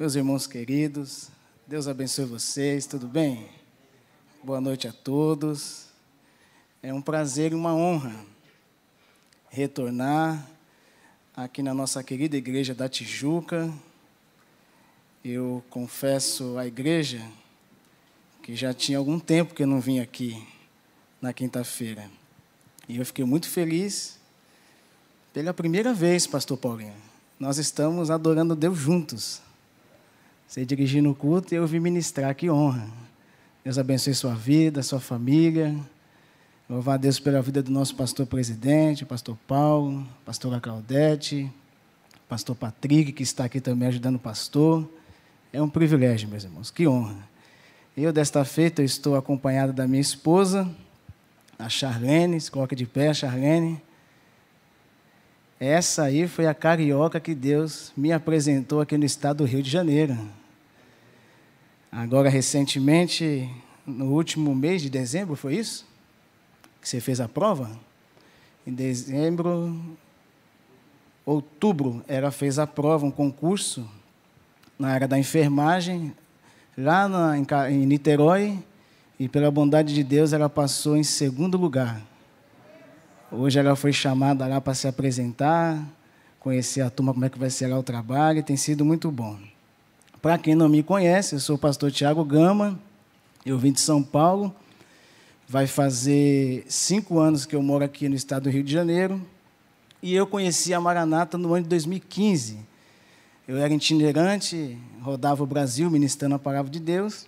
Meus irmãos queridos, Deus abençoe vocês, tudo bem? Boa noite a todos. É um prazer e uma honra retornar aqui na nossa querida igreja da Tijuca. Eu confesso à igreja que já tinha algum tempo que eu não vim aqui na quinta-feira. E eu fiquei muito feliz pela primeira vez, pastor Paulinho. Nós estamos adorando Deus juntos. Você dirigindo o culto e eu vim ministrar, que honra. Deus abençoe sua vida, sua família. Louvar a Deus pela vida do nosso pastor presidente, pastor Paulo, pastora Claudete, pastor Patrick, que está aqui também ajudando o pastor. É um privilégio, meus irmãos, que honra. Eu, desta feita, estou acompanhado da minha esposa, a Charlene, se coloca de pé, Charlene. Essa aí foi a carioca que Deus me apresentou aqui no estado do Rio de Janeiro. Agora, recentemente, no último mês de dezembro, foi isso? Que você fez a prova? Em dezembro, outubro, ela fez a prova, um concurso na área da enfermagem, lá na, em, em Niterói, e pela bondade de Deus ela passou em segundo lugar. Hoje ela foi chamada lá para se apresentar, conhecer a turma, como é que vai ser lá o trabalho, tem sido muito bom. Para quem não me conhece, eu sou o pastor Tiago Gama, eu vim de São Paulo, vai fazer cinco anos que eu moro aqui no estado do Rio de Janeiro, e eu conheci a Maranata no ano de 2015. Eu era itinerante, rodava o Brasil ministrando a palavra de Deus,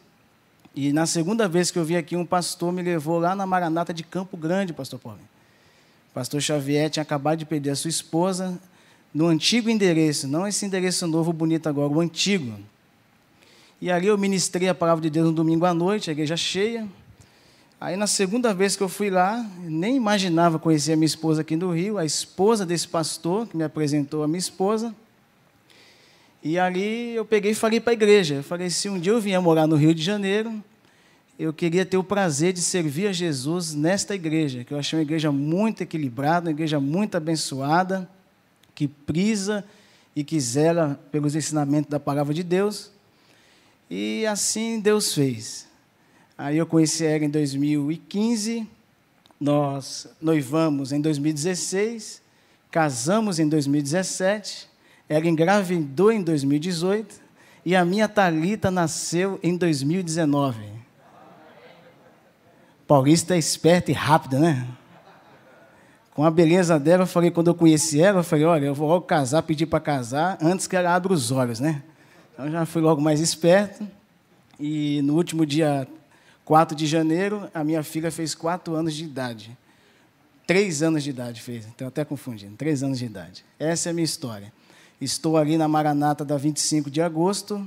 e na segunda vez que eu vim aqui, um pastor me levou lá na Maranata de Campo Grande, pastor Paulo. Pastor Xavier tinha acabado de perder a sua esposa no antigo endereço, não esse endereço novo, bonito agora, o antigo. E ali eu ministrei a palavra de Deus no domingo à noite, a igreja cheia. Aí na segunda vez que eu fui lá, nem imaginava conhecer a minha esposa aqui no Rio, a esposa desse pastor, que me apresentou a minha esposa. E ali eu peguei e falei para a igreja, eu falei, se um dia eu vier morar no Rio de Janeiro, eu queria ter o prazer de servir a Jesus nesta igreja, que eu achei uma igreja muito equilibrada, uma igreja muito abençoada, que prisa e que zela pelos ensinamentos da palavra de Deus. E assim Deus fez. Aí eu conheci ela em 2015, nós noivamos em 2016, casamos em 2017, ela engravidou em 2018 e a minha Talita nasceu em 2019. Paulista é esperta e rápida, né? Com a beleza dela, eu falei, quando eu conheci ela, eu falei, olha, eu vou logo casar, pedir para casar, antes que ela abra os olhos, né? Então já fui logo mais esperto. E no último dia 4 de janeiro, a minha filha fez 4 anos de idade. Três anos de idade fez, então até confundindo, três anos de idade. Essa é a minha história. Estou ali na Maranata da 25 de agosto,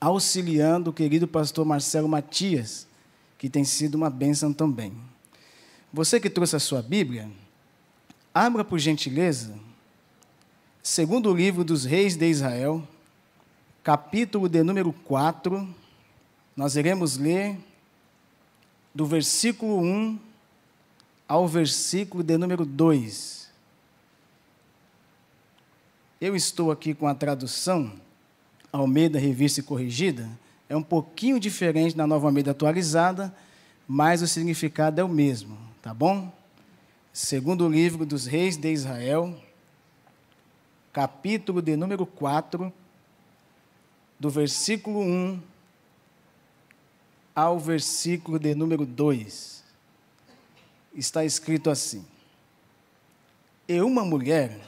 auxiliando o querido pastor Marcelo Matias, que tem sido uma bênção também. Você que trouxe a sua Bíblia, abra por gentileza, segundo o livro dos reis de Israel, capítulo de número 4, nós iremos ler do versículo 1 ao versículo de número 2. Eu estou aqui com a tradução Almeida Revista e Corrigida, é um pouquinho diferente da Nova Almeida atualizada, mas o significado é o mesmo, tá bom? Segundo o livro dos reis de Israel, capítulo de número 4, do versículo 1 ao versículo de número 2. Está escrito assim: E uma mulher,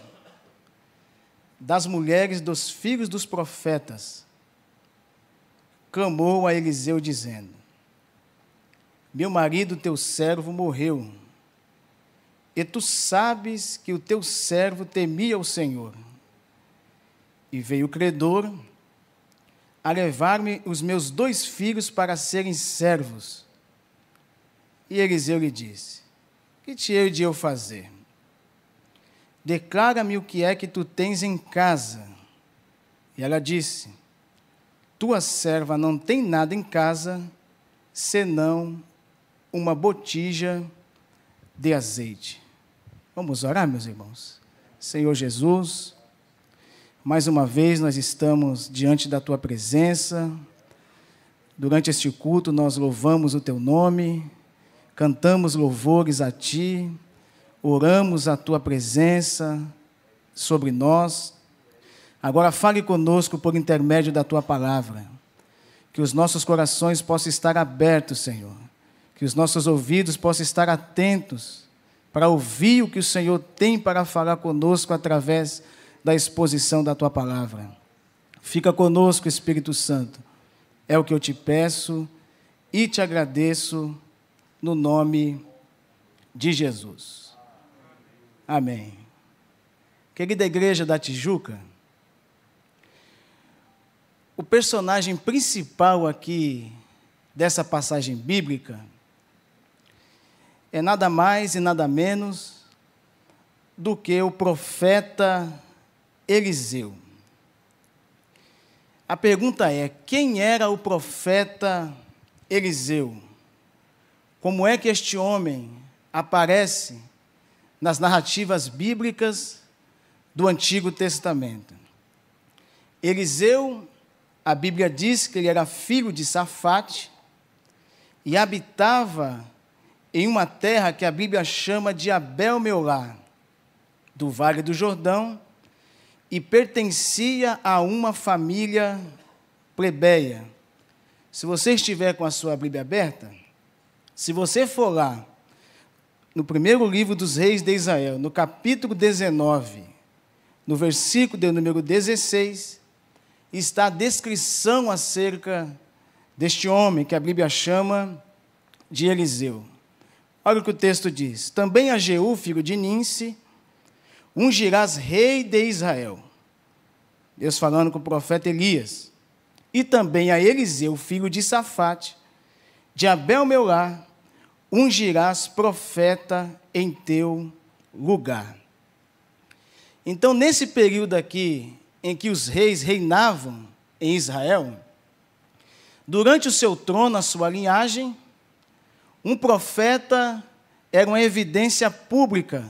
das mulheres dos filhos dos profetas, clamou a Eliseu, dizendo: Meu marido, teu servo, morreu, e tu sabes que o teu servo temia o Senhor. E veio o credor a levar-me os meus dois filhos para serem servos. E Eliseu lhe disse: Que te hei de eu fazer? Declara-me o que é que tu tens em casa. E ela disse: Tua serva não tem nada em casa, senão uma botija de azeite. Vamos orar, meus irmãos. Senhor Jesus, Mais uma vez nós estamos diante da tua presença. Durante este culto nós louvamos o teu nome, cantamos louvores a ti, oramos a tua presença sobre nós. Agora fale conosco por intermédio da tua palavra. Que os nossos corações possam estar abertos, Senhor. Que os nossos ouvidos possam estar atentos para ouvir o que o Senhor tem para falar conosco através da exposição da tua palavra. Fica conosco, Espírito Santo. É o que eu te peço e te agradeço no nome de Jesus. Amém. Querida igreja da Tijuca, o personagem principal aqui dessa passagem bíblica é nada mais e nada menos do que o profeta Eliseu. A pergunta é: quem era o profeta Eliseu? Como é que este homem aparece nas narrativas bíblicas do Antigo Testamento? Eliseu, a Bíblia diz que ele era filho de Safate e habitava em uma terra que a Bíblia chama de Abel-Meolá, do Vale do Jordão, e pertencia a uma família plebeia. Se você estiver com a sua Bíblia aberta, se você for lá, no primeiro livro dos reis de Israel, no capítulo 19, no versículo de número 16, está a descrição acerca deste homem que a Bíblia chama de Eliseu. Olha o que o texto diz: Também a Jeú, filho de Ninse, ungirás rei de Israel. Deus falando com o profeta Elias. E também a Eliseu, filho de Safate, de Abel meu lar, ungirás profeta em teu lugar. Então, nesse período aqui, em que os reis reinavam em Israel, durante o seu trono, a sua linhagem, um profeta era uma evidência pública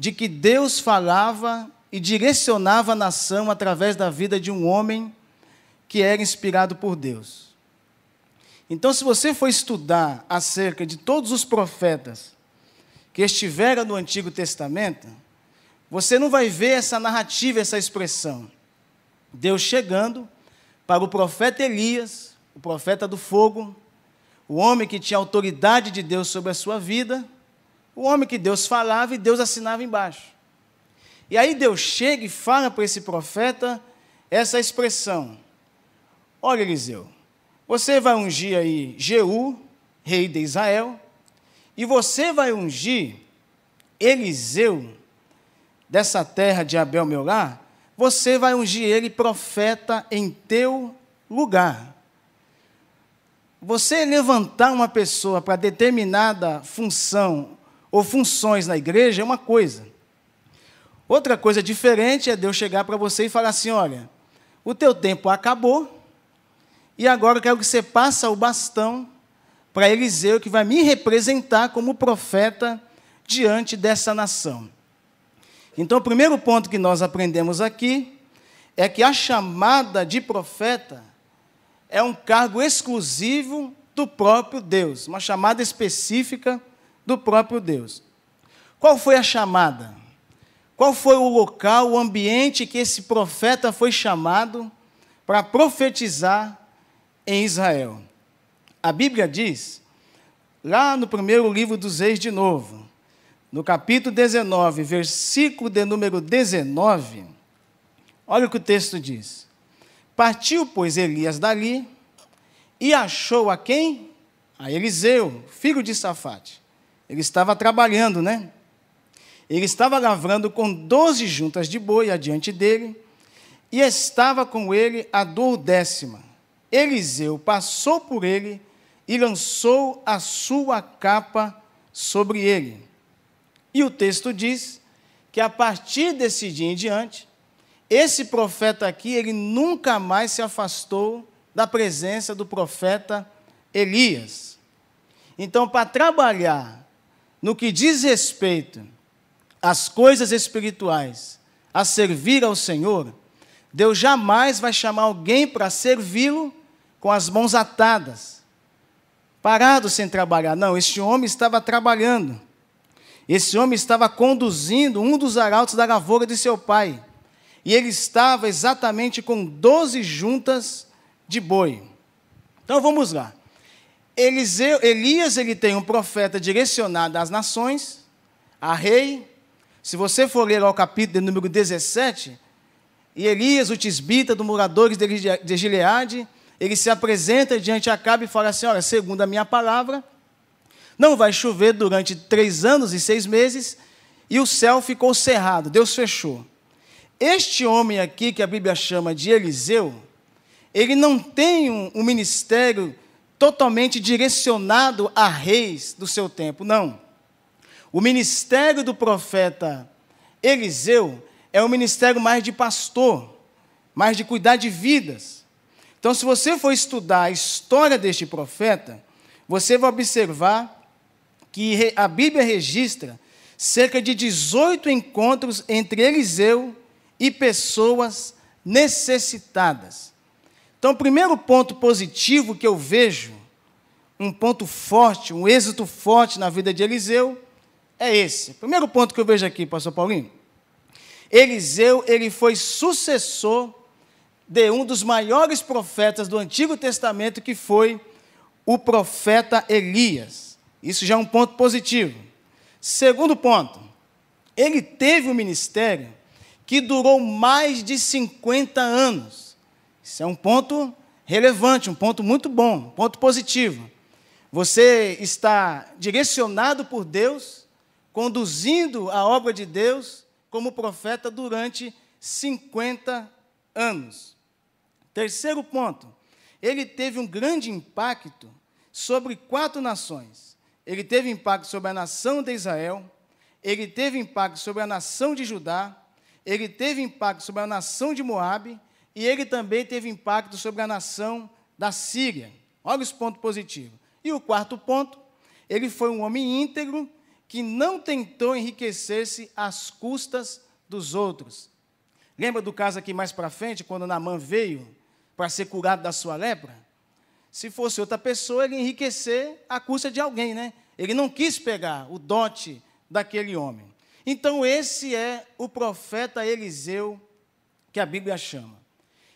de que Deus falava e direcionava a nação através da vida de um homem que era inspirado por Deus. Então, se você for estudar acerca de todos os profetas que estiveram no Antigo Testamento, você não vai ver essa narrativa, essa expressão. Deus chegando para o profeta Elias, o profeta do fogo, o homem que tinha autoridade de Deus sobre a sua vida, o homem que Deus falava e Deus assinava embaixo. E aí Deus chega e fala para esse profeta essa expressão: Olha, Eliseu, você vai ungir aí Jeú, rei de Israel, e você vai ungir Eliseu, dessa terra de Abel Meolá, você vai ungir ele profeta em teu lugar. Você levantar uma pessoa para determinada função ou funções na igreja é uma coisa. Outra coisa diferente é Deus chegar para você e falar assim: olha, o teu tempo acabou, e agora eu quero que você passe o bastão para Eliseu, que vai me representar como profeta diante dessa nação. Então, o primeiro ponto que nós aprendemos aqui é que a chamada de profeta é um cargo exclusivo do próprio Deus, uma chamada específica do próprio Deus. Qual foi a chamada? Qual foi o local, o ambiente que esse profeta foi chamado para profetizar em Israel? A Bíblia diz, lá no primeiro livro dos Reis de novo, no capítulo 19, versículo de número 19, olha o que o texto diz. Partiu, pois, Elias dali e achou a quem? A Eliseu, filho de Safate. Ele estava trabalhando, né? Ele estava lavrando com doze juntas de boi adiante dele, e estava com ele a duodécima. Eliseu passou por ele e lançou a sua capa sobre ele. E o texto diz que a partir desse dia em diante, esse profeta aqui, ele nunca mais se afastou da presença do profeta Elias. Então, para trabalhar no que diz respeito às coisas espirituais, a servir ao Senhor, Deus jamais vai chamar alguém para servi-lo com as mãos atadas, parado sem trabalhar. Não, este homem estava trabalhando. Esse homem estava conduzindo um dos arautos da lavoura de seu pai. E ele estava exatamente com doze juntas de boi. Então vamos lá. Eliseu, Elias ele tem um profeta direcionado às nações, a rei. Se você for ler ao capítulo número 17, e Elias, o tisbita dos moradores de Gileade, ele se apresenta diante de Acabe e fala assim: Olha, segundo a minha palavra, não vai chover durante três anos e seis meses, e o céu ficou cerrado, Deus fechou. Este homem aqui, que a Bíblia chama de Eliseu, ele não tem um, um ministério totalmente direcionado a reis do seu tempo, não. O ministério do profeta Eliseu é um ministério mais de pastor, mais de cuidar de vidas. Então, se você for estudar a história deste profeta, você vai observar que a Bíblia registra cerca de 18 encontros entre Eliseu e pessoas necessitadas. Então, o primeiro ponto positivo que eu vejo, um ponto forte, um êxito forte na vida de Eliseu, é esse. Primeiro ponto que eu vejo aqui, pastor Paulinho. Eliseu, ele foi sucessor de um dos maiores profetas do Antigo Testamento, que foi o profeta Elias. Isso já é um ponto positivo. Segundo ponto, ele teve um ministério que durou mais de 50 anos. Isso é um ponto relevante, um ponto muito bom, um ponto positivo. Você está direcionado por Deus conduzindo a obra de Deus como profeta durante 50 anos. Terceiro ponto, ele teve um grande impacto sobre quatro nações. Ele teve impacto sobre a nação de Israel, ele teve impacto sobre a nação de Judá, ele teve impacto sobre a nação de Moabe e ele também teve impacto sobre a nação da Síria. Olha os pontos positivos. E o quarto ponto, ele foi um homem íntegro que não tentou enriquecer-se às custas dos outros. Lembra do caso aqui mais para frente, quando Naamã veio para ser curado da sua lepra? Se fosse outra pessoa, ele ia enriquecer à custa de alguém, né? Ele não quis pegar o dote daquele homem. Então, esse é o profeta Eliseu que a Bíblia chama.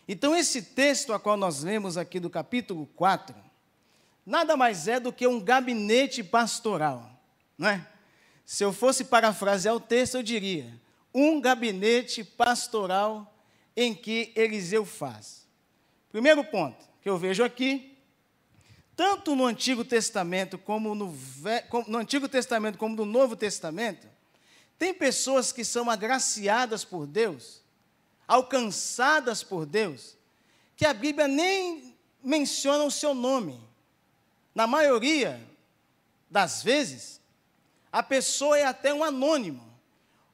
Então, esse texto a qual nós lemos aqui do capítulo 4, nada mais é do que um gabinete pastoral, não é? Se eu fosse parafrasear o texto, eu diria: um gabinete pastoral em que Eliseu faz. Primeiro ponto que eu vejo aqui, tanto no Antigo Testamento como no, no Antigo Testamento como no Novo Testamento, tem pessoas que são agraciadas por Deus, alcançadas por Deus, que a Bíblia nem menciona o seu nome. Na maioria das vezes, a pessoa é até um anônimo.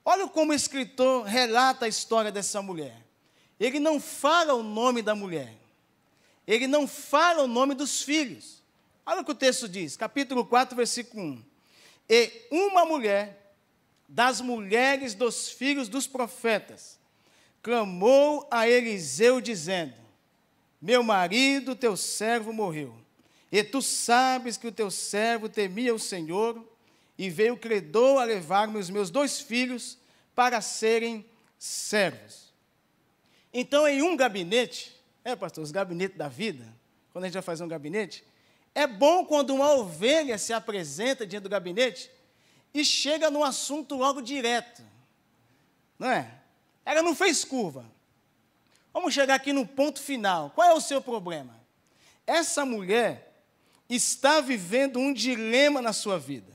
Olha como o escritor relata a história dessa mulher. Ele não fala o nome da mulher. Ele não fala o nome dos filhos. Olha o que o texto diz, capítulo 4, versículo 1. E uma mulher das mulheres dos filhos dos profetas clamou a Eliseu, dizendo: Meu marido, teu servo, morreu. E tu sabes que o teu servo temia o Senhor e veio credor a levar-me os meus dois filhos para serem servos. Então, em um gabinete, é, pastor, os gabinetes da vida, quando a gente vai fazer um gabinete, é bom quando uma ovelha se apresenta diante do gabinete e chega no assunto logo direto. Não é? Ela não fez curva. Vamos chegar aqui no ponto final. Qual é o seu problema? Essa mulher está vivendo um dilema na sua vida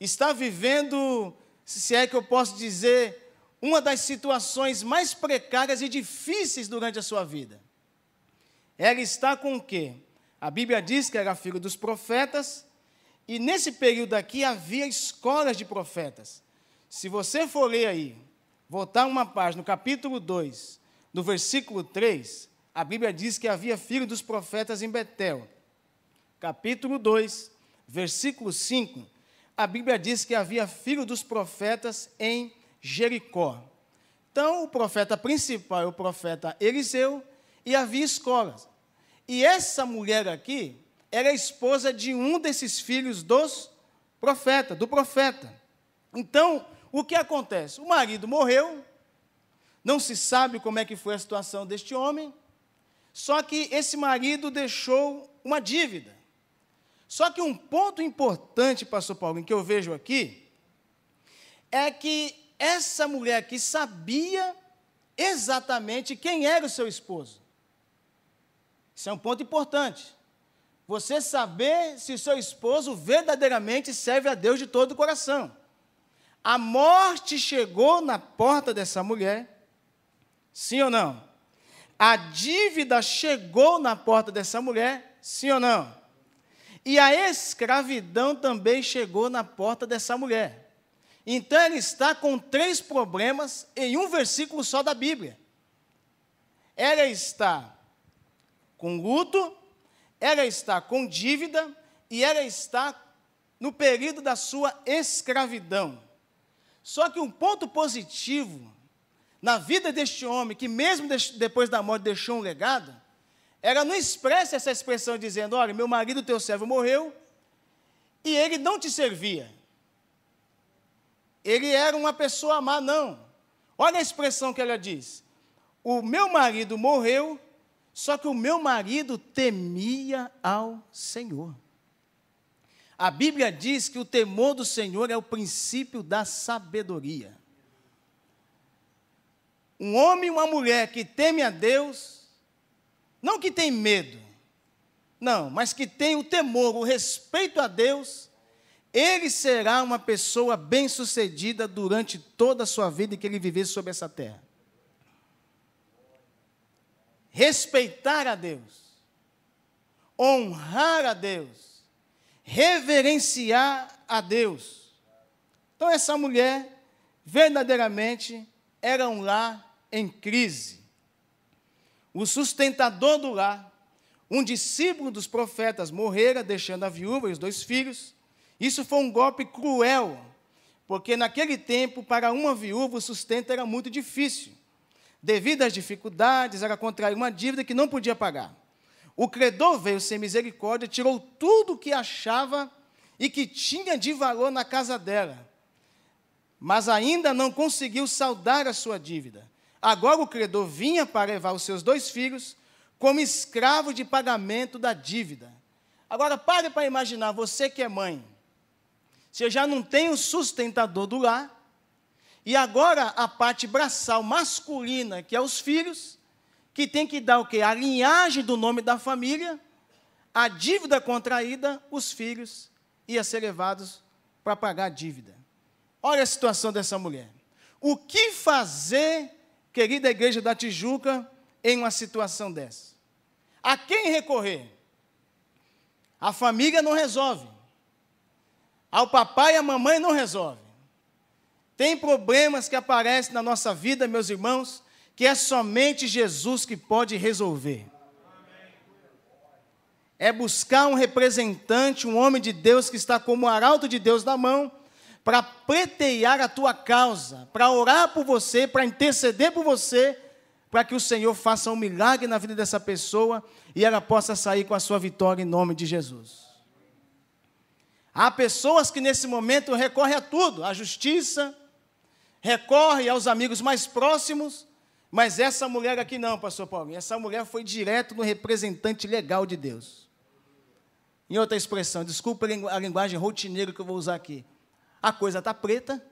está vivendo, se é que eu posso dizer, uma das situações mais precárias e difíceis durante a sua vida. Ela está com o quê? A Bíblia diz que era filho dos profetas, e nesse período aqui havia escolas de profetas. Se você for ler aí, voltar uma página, no capítulo 2, no versículo 3, a Bíblia diz que havia filho dos profetas em Betel. Capítulo 2, versículo 5, a Bíblia diz que havia filho dos profetas em Jericó. Então, o profeta principal é o profeta Eliseu e havia escolas. E essa mulher aqui era esposa de um desses filhos dos profeta, do profeta. Então, o que acontece? O marido morreu, não se sabe como é que foi a situação deste homem, só que esse marido deixou uma dívida. Só que um ponto importante, pastor Paulo, que eu vejo aqui, é que essa mulher aqui sabia exatamente quem era o seu esposo. Isso é um ponto importante. Você saber se o seu esposo verdadeiramente serve a Deus de todo o coração. A morte chegou na porta dessa mulher, sim ou não? A dívida chegou na porta dessa mulher, sim ou não? E a escravidão também chegou na porta dessa mulher. Então ele está com três problemas em um versículo só da Bíblia. Ela está com luto, ela está com dívida e ela está no período da sua escravidão. Só que um ponto positivo na vida deste homem, que mesmo depois da morte deixou um legado, ela não expressa essa expressão dizendo: Olha, meu marido, teu servo, morreu e ele não te servia. Ele era uma pessoa má, não. Olha a expressão que ela diz: O meu marido morreu só que o meu marido temia ao Senhor. A Bíblia diz que o temor do Senhor é o princípio da sabedoria. Um homem e uma mulher que teme a Deus, não que tem medo, não, mas que tem o temor, o respeito a Deus, ele será uma pessoa bem-sucedida durante toda a sua vida que ele viver sobre essa terra respeitar a Deus, honrar a Deus, reverenciar a Deus. Então, essa mulher, verdadeiramente, era um lar em crise. O sustentador do lar, um discípulo dos profetas, morrera, deixando a viúva e os dois filhos. Isso foi um golpe cruel, porque naquele tempo, para uma viúva, o sustento era muito difícil. Devido às dificuldades, ela contraiu uma dívida que não podia pagar. O credor veio sem misericórdia, tirou tudo o que achava e que tinha de valor na casa dela, mas ainda não conseguiu saldar a sua dívida. Agora o credor vinha para levar os seus dois filhos como escravo de pagamento da dívida. Agora pare para imaginar, você que é mãe, você já não tem o sustentador do lar, e agora a parte braçal masculina, que é os filhos, que tem que dar o quê? A linhagem do nome da família, a dívida contraída, os filhos iam ser levados para pagar a dívida. Olha a situação dessa mulher. O que fazer, querida igreja da Tijuca, em uma situação dessa? A quem recorrer? A família não resolve. Ao papai e à mamãe não resolve. Tem problemas que aparecem na nossa vida, meus irmãos, que é somente Jesus que pode resolver. É buscar um representante, um homem de Deus que está como arauto de Deus na mão, para pretear a tua causa, para orar por você, para interceder por você, para que o Senhor faça um milagre na vida dessa pessoa e ela possa sair com a sua vitória em nome de Jesus. Há pessoas que nesse momento recorrem a tudo, à justiça, recorre aos amigos mais próximos, mas essa mulher aqui não, pastor Paulinho. Essa mulher foi direto no representante legal de Deus. Em outra expressão, desculpa a linguagem rotineira que eu vou usar aqui. A coisa está preta,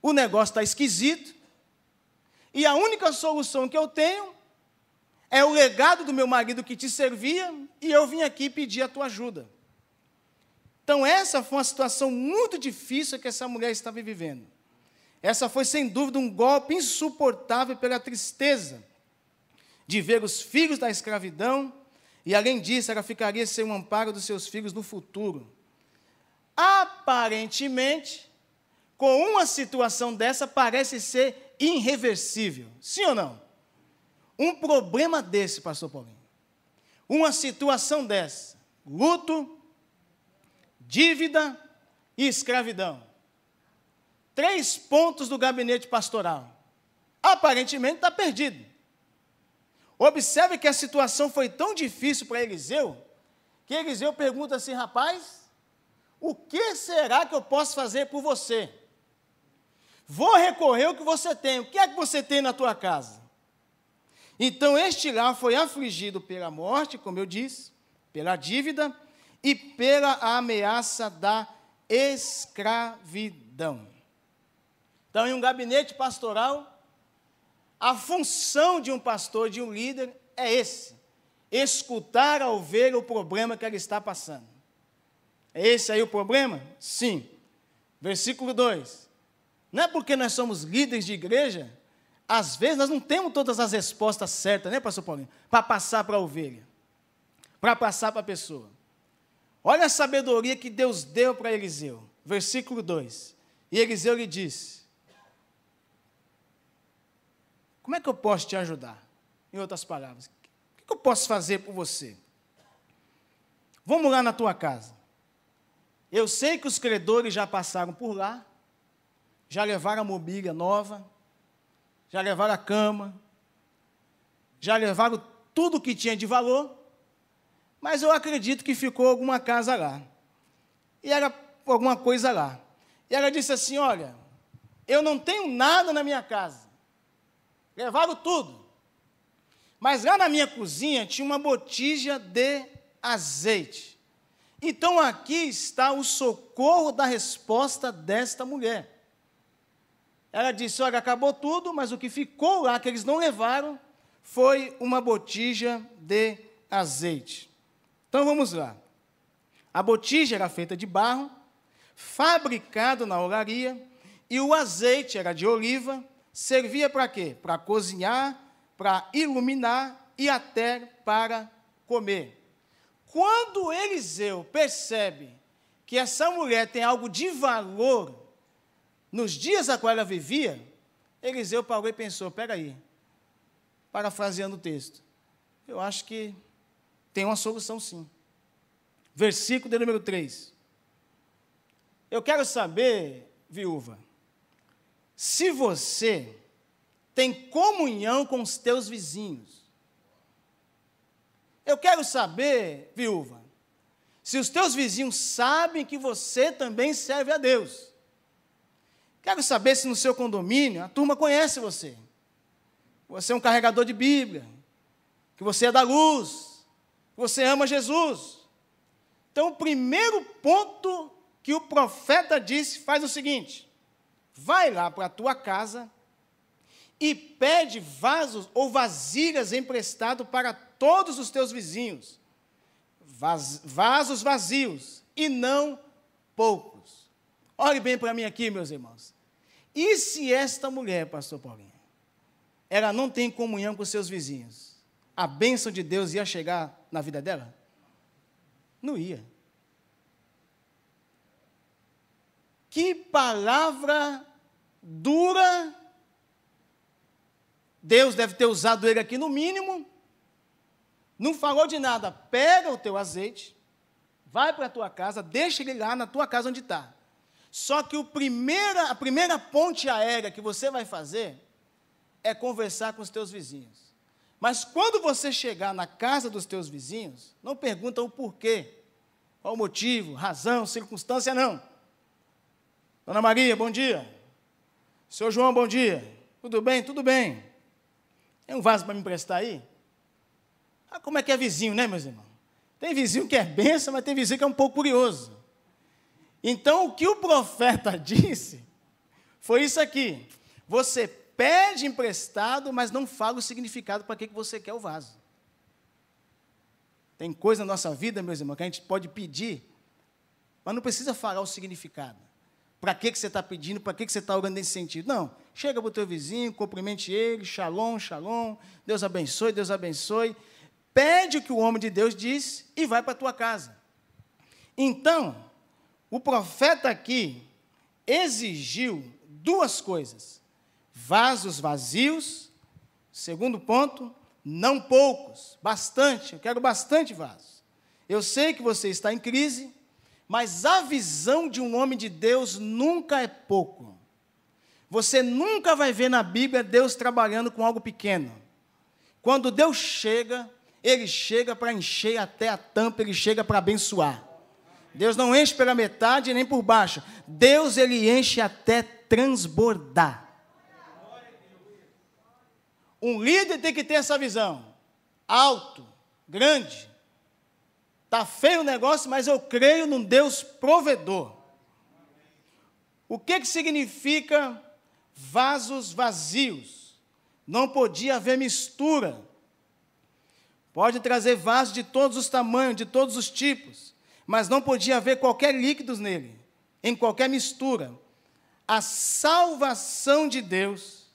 o negócio está esquisito, e a única solução que eu tenho é o legado do meu marido que te servia, e eu vim aqui pedir a tua ajuda. Então, essa foi uma situação muito difícil que essa mulher estava vivendo. Essa foi sem dúvida um golpe insuportável pela tristeza de ver os filhos da escravidão, e além disso, ela ficaria sem o amparo dos seus filhos no futuro. Aparentemente, com uma situação dessa, parece ser irreversível. Sim ou não? Um problema desse, pastor Paulinho. Uma situação dessa, luto, dívida e escravidão três pontos do gabinete pastoral. aparentemente está perdido. Observe que a situação foi tão difícil para Eliseu, que Eliseu pergunta assim: rapaz, o que será que eu posso fazer por você? Vou recorrer ao que você tem. O que é que você tem na tua casa? Então este lá foi afligido pela morte, como eu disse, pela dívida e pela ameaça da escravidão. Então, em um gabinete pastoral, a função de um pastor, de um líder, é esse: escutar a ovelha o problema que ela está passando. É esse aí o problema? Sim. Versículo 2. Não é porque nós somos líderes de igreja, às vezes nós não temos todas as respostas certas, né, pastor Paulinho? Para passar para a ovelha, para passar para a pessoa. Olha a sabedoria que Deus deu para Eliseu. Versículo 2. E Eliseu lhe disse: Como é que eu posso te ajudar? Em outras palavras, o que eu posso fazer por você? Vamos lá na tua casa. Eu sei que os credores já passaram por lá, já levaram a mobília nova, já levaram a cama, já levaram tudo que tinha de valor, mas eu acredito que ficou alguma casa lá. E era alguma coisa lá. E ela disse assim: Olha, eu não tenho nada na minha casa. Levaram tudo. Mas lá na minha cozinha tinha uma botija de azeite. Então aqui está o socorro da resposta desta mulher. Ela disse: Olha, acabou tudo, mas o que ficou lá, que eles não levaram, foi uma botija de azeite. Então vamos lá. A botija era feita de barro, fabricado na olaria, e o azeite era de oliva, servia para quê? Para cozinhar, para iluminar e até para comer. Quando Eliseu percebe que essa mulher tem algo de valor nos dias a qual ela vivia, Eliseu parou e pensou: peraí, parafraseando o texto, eu acho que tem uma solução sim. Versículo de número 3. Eu quero saber, viúva, se você tem comunhão com os teus vizinhos. Eu quero saber, viúva, se os teus vizinhos sabem que você também serve a Deus. Quero saber se no seu condomínio a turma conhece você. Você é um carregador de Bíblia, que você é da luz, que você ama Jesus. Então, o primeiro ponto que o profeta disse faz o seguinte: vai lá para a tua casa e pede vasos ou vasilhas emprestado para todos os teus vizinhos, vasos vazios e não poucos. Olhe bem para mim aqui, meus irmãos. E se esta mulher, pastor Paulinho, ela não tem comunhão com seus vizinhos, a bênção de Deus ia chegar na vida dela? Não ia. Que palavra dura. Deus deve ter usado ele aqui no mínimo. Não falou de nada. Pega o teu azeite, vai para a tua casa, deixa ele lá na tua casa onde está. Só que primeira, a primeira ponte aérea que você vai fazer é conversar com os teus vizinhos. Mas quando você chegar na casa dos teus vizinhos, não pergunta o porquê, qual o motivo, razão, circunstância, não. Dona Maria, bom dia. Seu João, bom dia. Tudo bem? Tudo bem. Tem um vaso para me emprestar aí? Ah, como é que é vizinho, né, meus irmãos? Tem vizinho que é benção, mas tem vizinho que é um pouco curioso. Então, o que o profeta disse foi isso aqui: você pede emprestado, mas não fala o significado para que você quer o vaso. Tem coisa na nossa vida, meus irmãos, que a gente pode pedir, mas não precisa falar o significado. Para que, que você está pedindo, para que, que você está orando nesse sentido. Não, chega para o teu vizinho, cumprimente ele, shalom, shalom, Deus abençoe, Deus abençoe. Pede o que o homem de Deus diz e vai para a tua casa. Então, o profeta aqui exigiu duas coisas: vasos vazios, segundo ponto, não poucos, bastante, eu quero bastante vasos. Eu sei que você está em crise, mas a visão de um homem de Deus nunca é pouco. Você nunca vai ver na Bíblia Deus trabalhando com algo pequeno. Quando Deus chega, Ele chega para encher até a tampa, Ele chega para abençoar. Deus não enche pela metade nem por baixo. Deus, Ele enche até transbordar. Um líder tem que ter essa visão. Alto, grande. Está feio o negócio, mas eu creio num Deus provedor. O que, que significa vasos vazios? Não podia haver mistura. Pode trazer vasos de todos os tamanhos, de todos os tipos, mas não podia haver qualquer líquidos nele, em qualquer mistura. A salvação de Deus,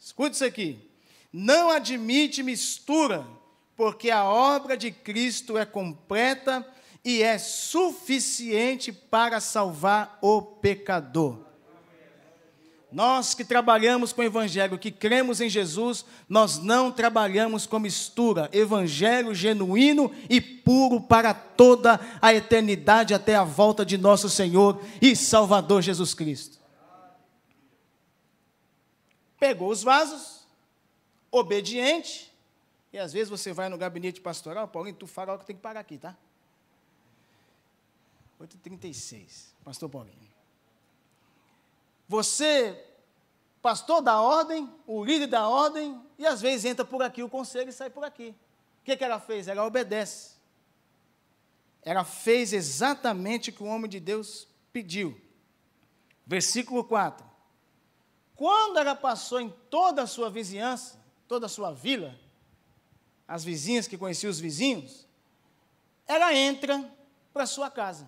escute isso aqui, não admite mistura, porque a obra de Cristo é completa e é suficiente para salvar o pecador. Nós que trabalhamos com o Evangelho, que cremos em Jesus, nós não trabalhamos com mistura. Evangelho genuíno e puro para toda a eternidade, até a volta de nosso Senhor e Salvador Jesus Cristo. Pegou os vasos, obediente. E às vezes você vai no gabinete pastoral, Paulinho, tu fala que tem que parar aqui, tá? 8h36, pastor Paulinho. Você, pastor da ordem, o líder da ordem, e às vezes entra por aqui o conselho e sai por aqui. O que, que ela fez? Ela obedece. Ela fez exatamente o que o homem de Deus pediu. Versículo 4. Quando ela passou em toda a sua vizinhança, toda a sua vila, as vizinhas que conheciam os vizinhos, ela entra para sua casa,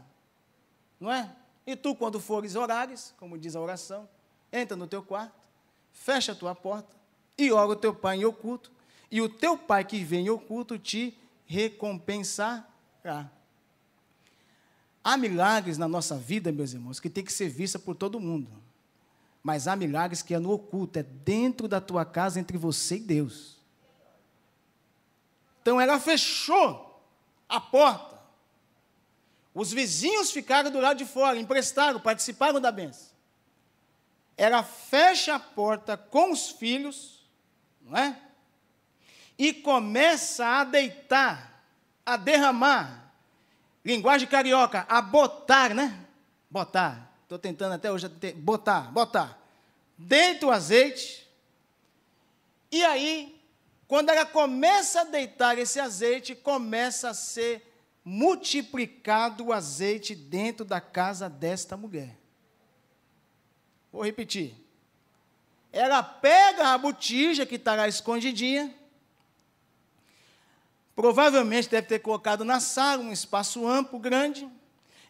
não é? E tu, quando fores orares, como diz a oração, entra no teu quarto, fecha a tua porta e ora o teu pai em oculto, e o teu pai que vem em oculto te recompensará. Há milagres na nossa vida, meus irmãos, que tem que ser vista por todo mundo. Mas há milagres que é no oculto, é dentro da tua casa, entre você e Deus. Então ela fechou a porta. Os vizinhos ficaram do lado de fora, emprestaram, participaram da benção. Ela fecha a porta com os filhos, não é? E começa a deitar, a derramar. Linguagem carioca, a botar, né? Botar Estou tentando até hoje botar, botar. Deita o azeite. E aí, quando ela começa a deitar esse azeite, começa a ser multiplicado o azeite dentro da casa desta mulher. Vou repetir. Ela pega a botija que está lá escondidinha, provavelmente deve ter colocado na sala, um espaço amplo, grande,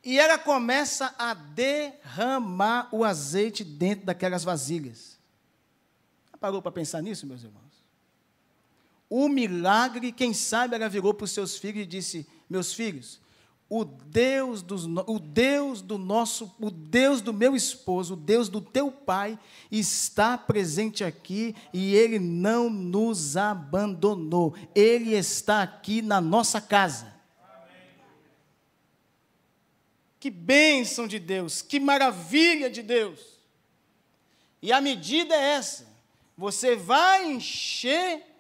e ela começa a derramar o azeite dentro daquelas vasilhas. Parou para pensar nisso, meus irmãos? O milagre, quem sabe ela virou para os seus filhos e disse: Meus filhos, o Deus, dos, o Deus do nosso, o Deus do meu esposo, o Deus do teu pai, está presente aqui e ele não nos abandonou. Ele está aqui na nossa casa. Que bênção de Deus, que maravilha de Deus. E a medida é essa: você vai encher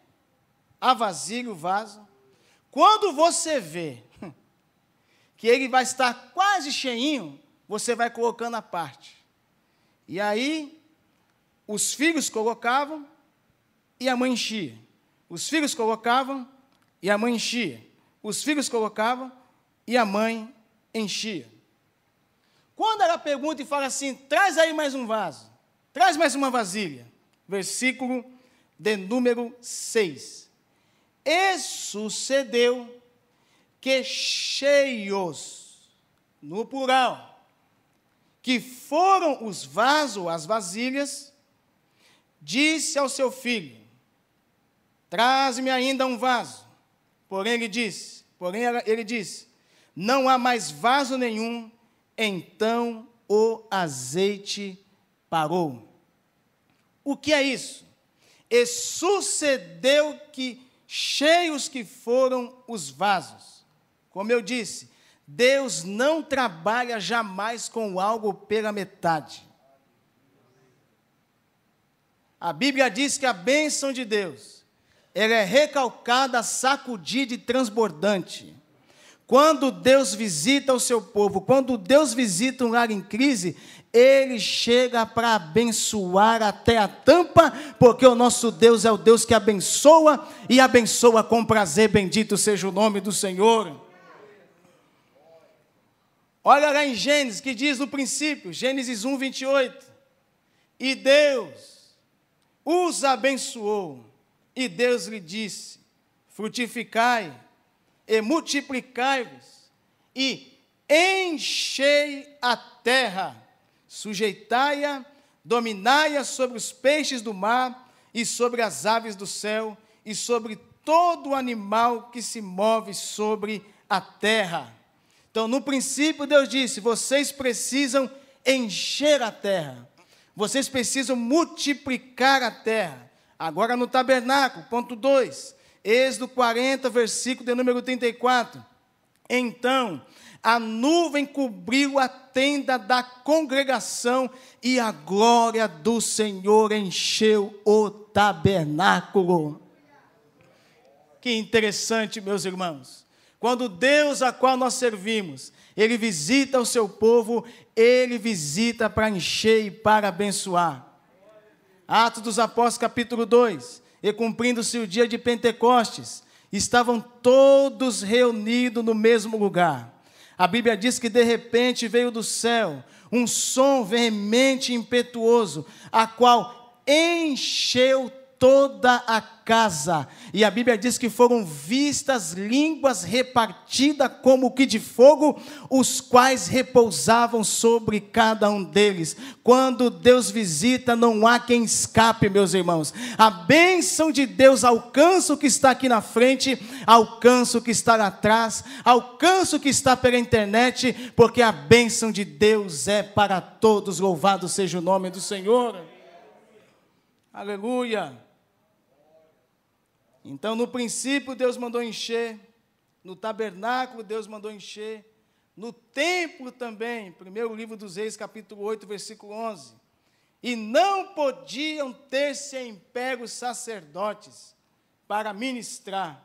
a vasilha, o vaso, quando você vê que ele vai estar quase cheinho, você vai colocando a parte. E aí, os filhos colocavam e a mãe enchia. Os filhos colocavam e a mãe enchia. Os filhos colocavam e a mãe enchia. Quando ela pergunta e fala assim: traz aí mais um vaso, traz mais uma vasilha. Versículo de número 6. E sucedeu que cheios, no plural, que foram os vasos, as vasilhas, disse ao seu filho: Traz-me ainda um vaso. Porém ele disse, porém ele disse: Não há mais vaso nenhum então o azeite parou. O que é isso? E sucedeu que cheios que foram os vasos. Como eu disse, Deus não trabalha jamais com algo pela metade. A Bíblia diz que a bênção de Deus, ela é recalcada, sacudida e transbordante. Quando Deus visita o seu povo, quando Deus visita um lar em crise, ele chega para abençoar até a tampa, porque o nosso Deus é o Deus que abençoa e abençoa com prazer. Bendito seja o nome do Senhor. Olha lá em Gênesis, que diz no princípio, Gênesis 1, 28. E Deus os abençoou, e Deus lhe disse: frutificai e multiplicai-vos, e enchei a terra, sujeitai-a, dominai-a sobre os peixes do mar, e sobre as aves do céu, e sobre todo animal que se move sobre a terra. Então, no princípio, Deus disse: vocês precisam encher a terra, vocês precisam multiplicar a terra. Agora, no tabernáculo, ponto 2, Êxodo 40, versículo de número 34. Então, a nuvem cobriu a tenda da congregação e a glória do Senhor encheu o tabernáculo. Que interessante, meus irmãos. Quando Deus a qual nós servimos, Ele visita o seu povo, Ele visita para encher e para abençoar. Atos dos Apóstolos, capítulo 2. E cumprindo-se o dia de Pentecostes, estavam todos reunidos no mesmo lugar. A Bíblia diz que de repente veio do céu um som veemente e impetuoso, a qual encheu toda a casa. E a Bíblia diz que foram vistas línguas repartidas como que de fogo, os quais repousavam sobre cada um deles. Quando Deus visita, não há quem escape, meus irmãos. A bênção de Deus alcança o que está aqui na frente, alcança o que está lá atrás, alcança o que está pela internet, porque a bênção de Deus é para todos. Louvado seja o nome do Senhor. Aleluia. Então, no princípio, Deus mandou encher, no tabernáculo, Deus mandou encher, no templo também, primeiro livro dos Reis, capítulo 8, versículo 11. E não podiam ter-se em pé os sacerdotes para ministrar,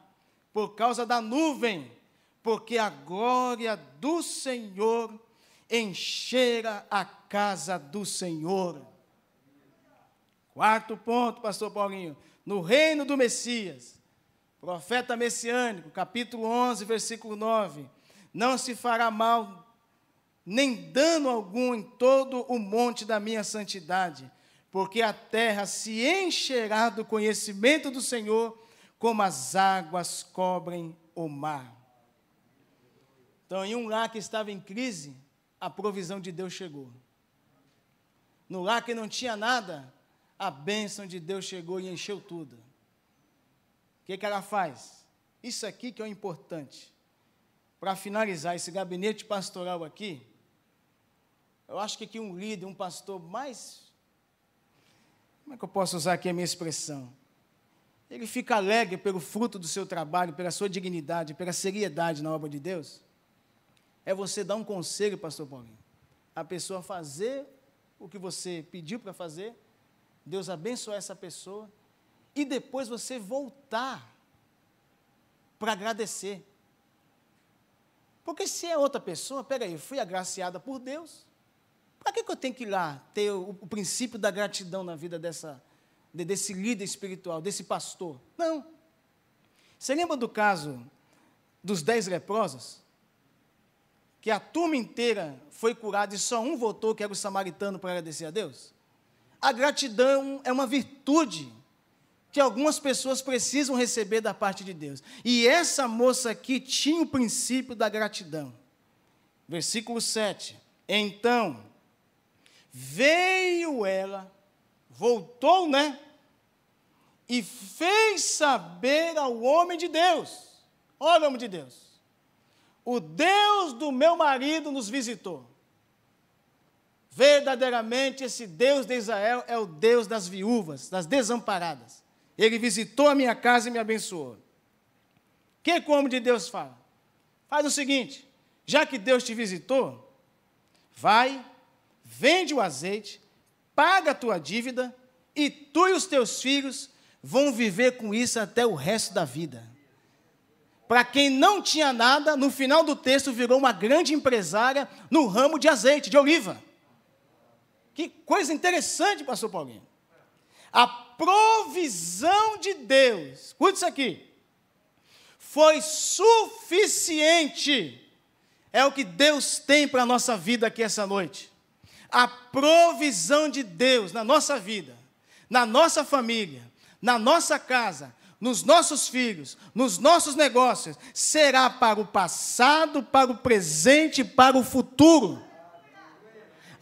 por causa da nuvem, porque a glória do Senhor enchera a casa do Senhor. Quarto ponto, pastor Paulinho no reino do Messias. Profeta messiânico, capítulo 11, versículo 9. Não se fará mal, nem dano algum em todo o monte da minha santidade, porque a terra se encherá do conhecimento do Senhor, como as águas cobrem o mar. Então, em um lar que estava em crise, a provisão de Deus chegou. No lar que não tinha nada, a bênção de Deus chegou e encheu tudo. O que, que ela faz? Isso aqui que é o importante. Para finalizar esse gabinete pastoral aqui, eu acho que aqui um líder, um pastor mais. Como é que eu posso usar aqui a minha expressão? Ele fica alegre pelo fruto do seu trabalho, pela sua dignidade, pela seriedade na obra de Deus. É você dar um conselho, pastor Paulinho. A pessoa fazer o que você pediu para fazer Deus abençoar essa pessoa e depois você voltar para agradecer. Porque se é outra pessoa, peraí, fui agraciada por Deus, para que, que eu tenho que ir lá ter o, o princípio da gratidão na vida dessa, de, desse líder espiritual, desse pastor? Não. Você lembra do caso dos dez leprosos? Que a turma inteira foi curada e só um voltou, que era o samaritano, para agradecer a Deus? A gratidão é uma virtude que algumas pessoas precisam receber da parte de Deus. E essa moça aqui tinha o princípio da gratidão. Versículo 7. Então, veio ela, voltou, né? E fez saber ao homem de Deus. Olha o homem de Deus. O Deus do meu marido nos visitou. Verdadeiramente, esse Deus de Israel é o Deus das viúvas, das desamparadas. Ele visitou a minha casa e me abençoou. Que, que o homem de Deus fala? Faz o seguinte: já que Deus te visitou, vai, vende o azeite, paga a tua dívida e tu e os teus filhos vão viver com isso até o resto da vida. Para quem não tinha nada, no final do texto virou uma grande empresária no ramo de azeite, de oliva. Que coisa interessante, pastor Paulinho. A provisão de Deus, escute isso aqui, foi suficiente. É o que Deus tem para a nossa vida aqui essa noite. A provisão de Deus na nossa vida, na nossa família, na nossa casa, nos nossos filhos, nos nossos negócios, será para o passado, para o presente, para o futuro.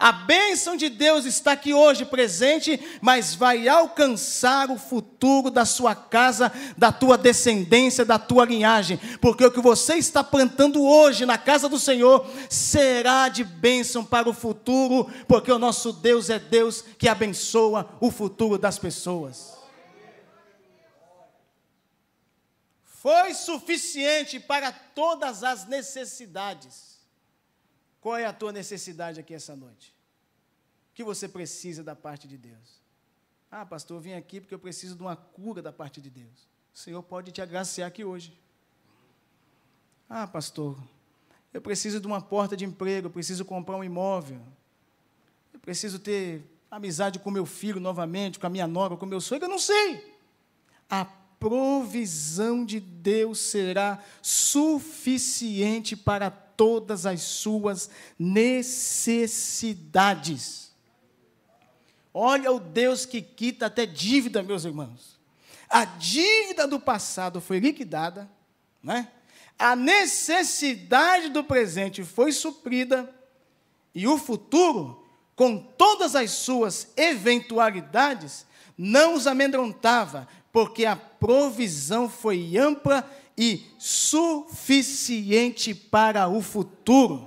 A bênção de Deus está aqui hoje presente, mas vai alcançar o futuro da sua casa, da tua descendência, da tua linhagem, porque o que você está plantando hoje na casa do Senhor será de bênção para o futuro, porque o nosso Deus é Deus que abençoa o futuro das pessoas. Foi suficiente para todas as necessidades. Qual é a tua necessidade aqui essa noite? O que você precisa da parte de Deus? Ah, pastor, eu vim aqui porque eu preciso de uma cura da parte de Deus. O Senhor pode te agraciar aqui hoje. Ah, pastor, eu preciso de uma porta de emprego, eu preciso comprar um imóvel. Eu preciso ter amizade com meu filho novamente, com a minha nora, com meu sogro, eu não sei. A provisão de Deus será suficiente para todas as suas necessidades. Olha o Deus que quita até dívida, meus irmãos. A dívida do passado foi liquidada, né? a necessidade do presente foi suprida, e o futuro, com todas as suas eventualidades, não os amedrontava, porque a provisão foi ampla e suficiente para o futuro.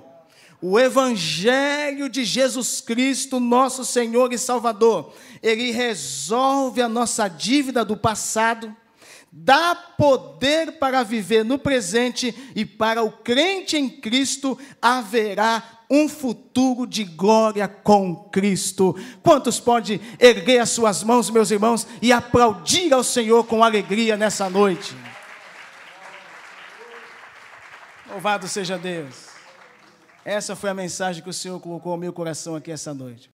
O Evangelho de Jesus Cristo, nosso Senhor e Salvador, ele resolve a nossa dívida do passado, dá poder para viver no presente e para o crente em Cristo haverá um futuro de glória com Cristo. Quantos podem erguer as suas mãos, meus irmãos, e aplaudir ao Senhor com alegria nessa noite? Louvado seja Deus. Essa foi a mensagem que o Senhor colocou ao meu coração aqui essa noite.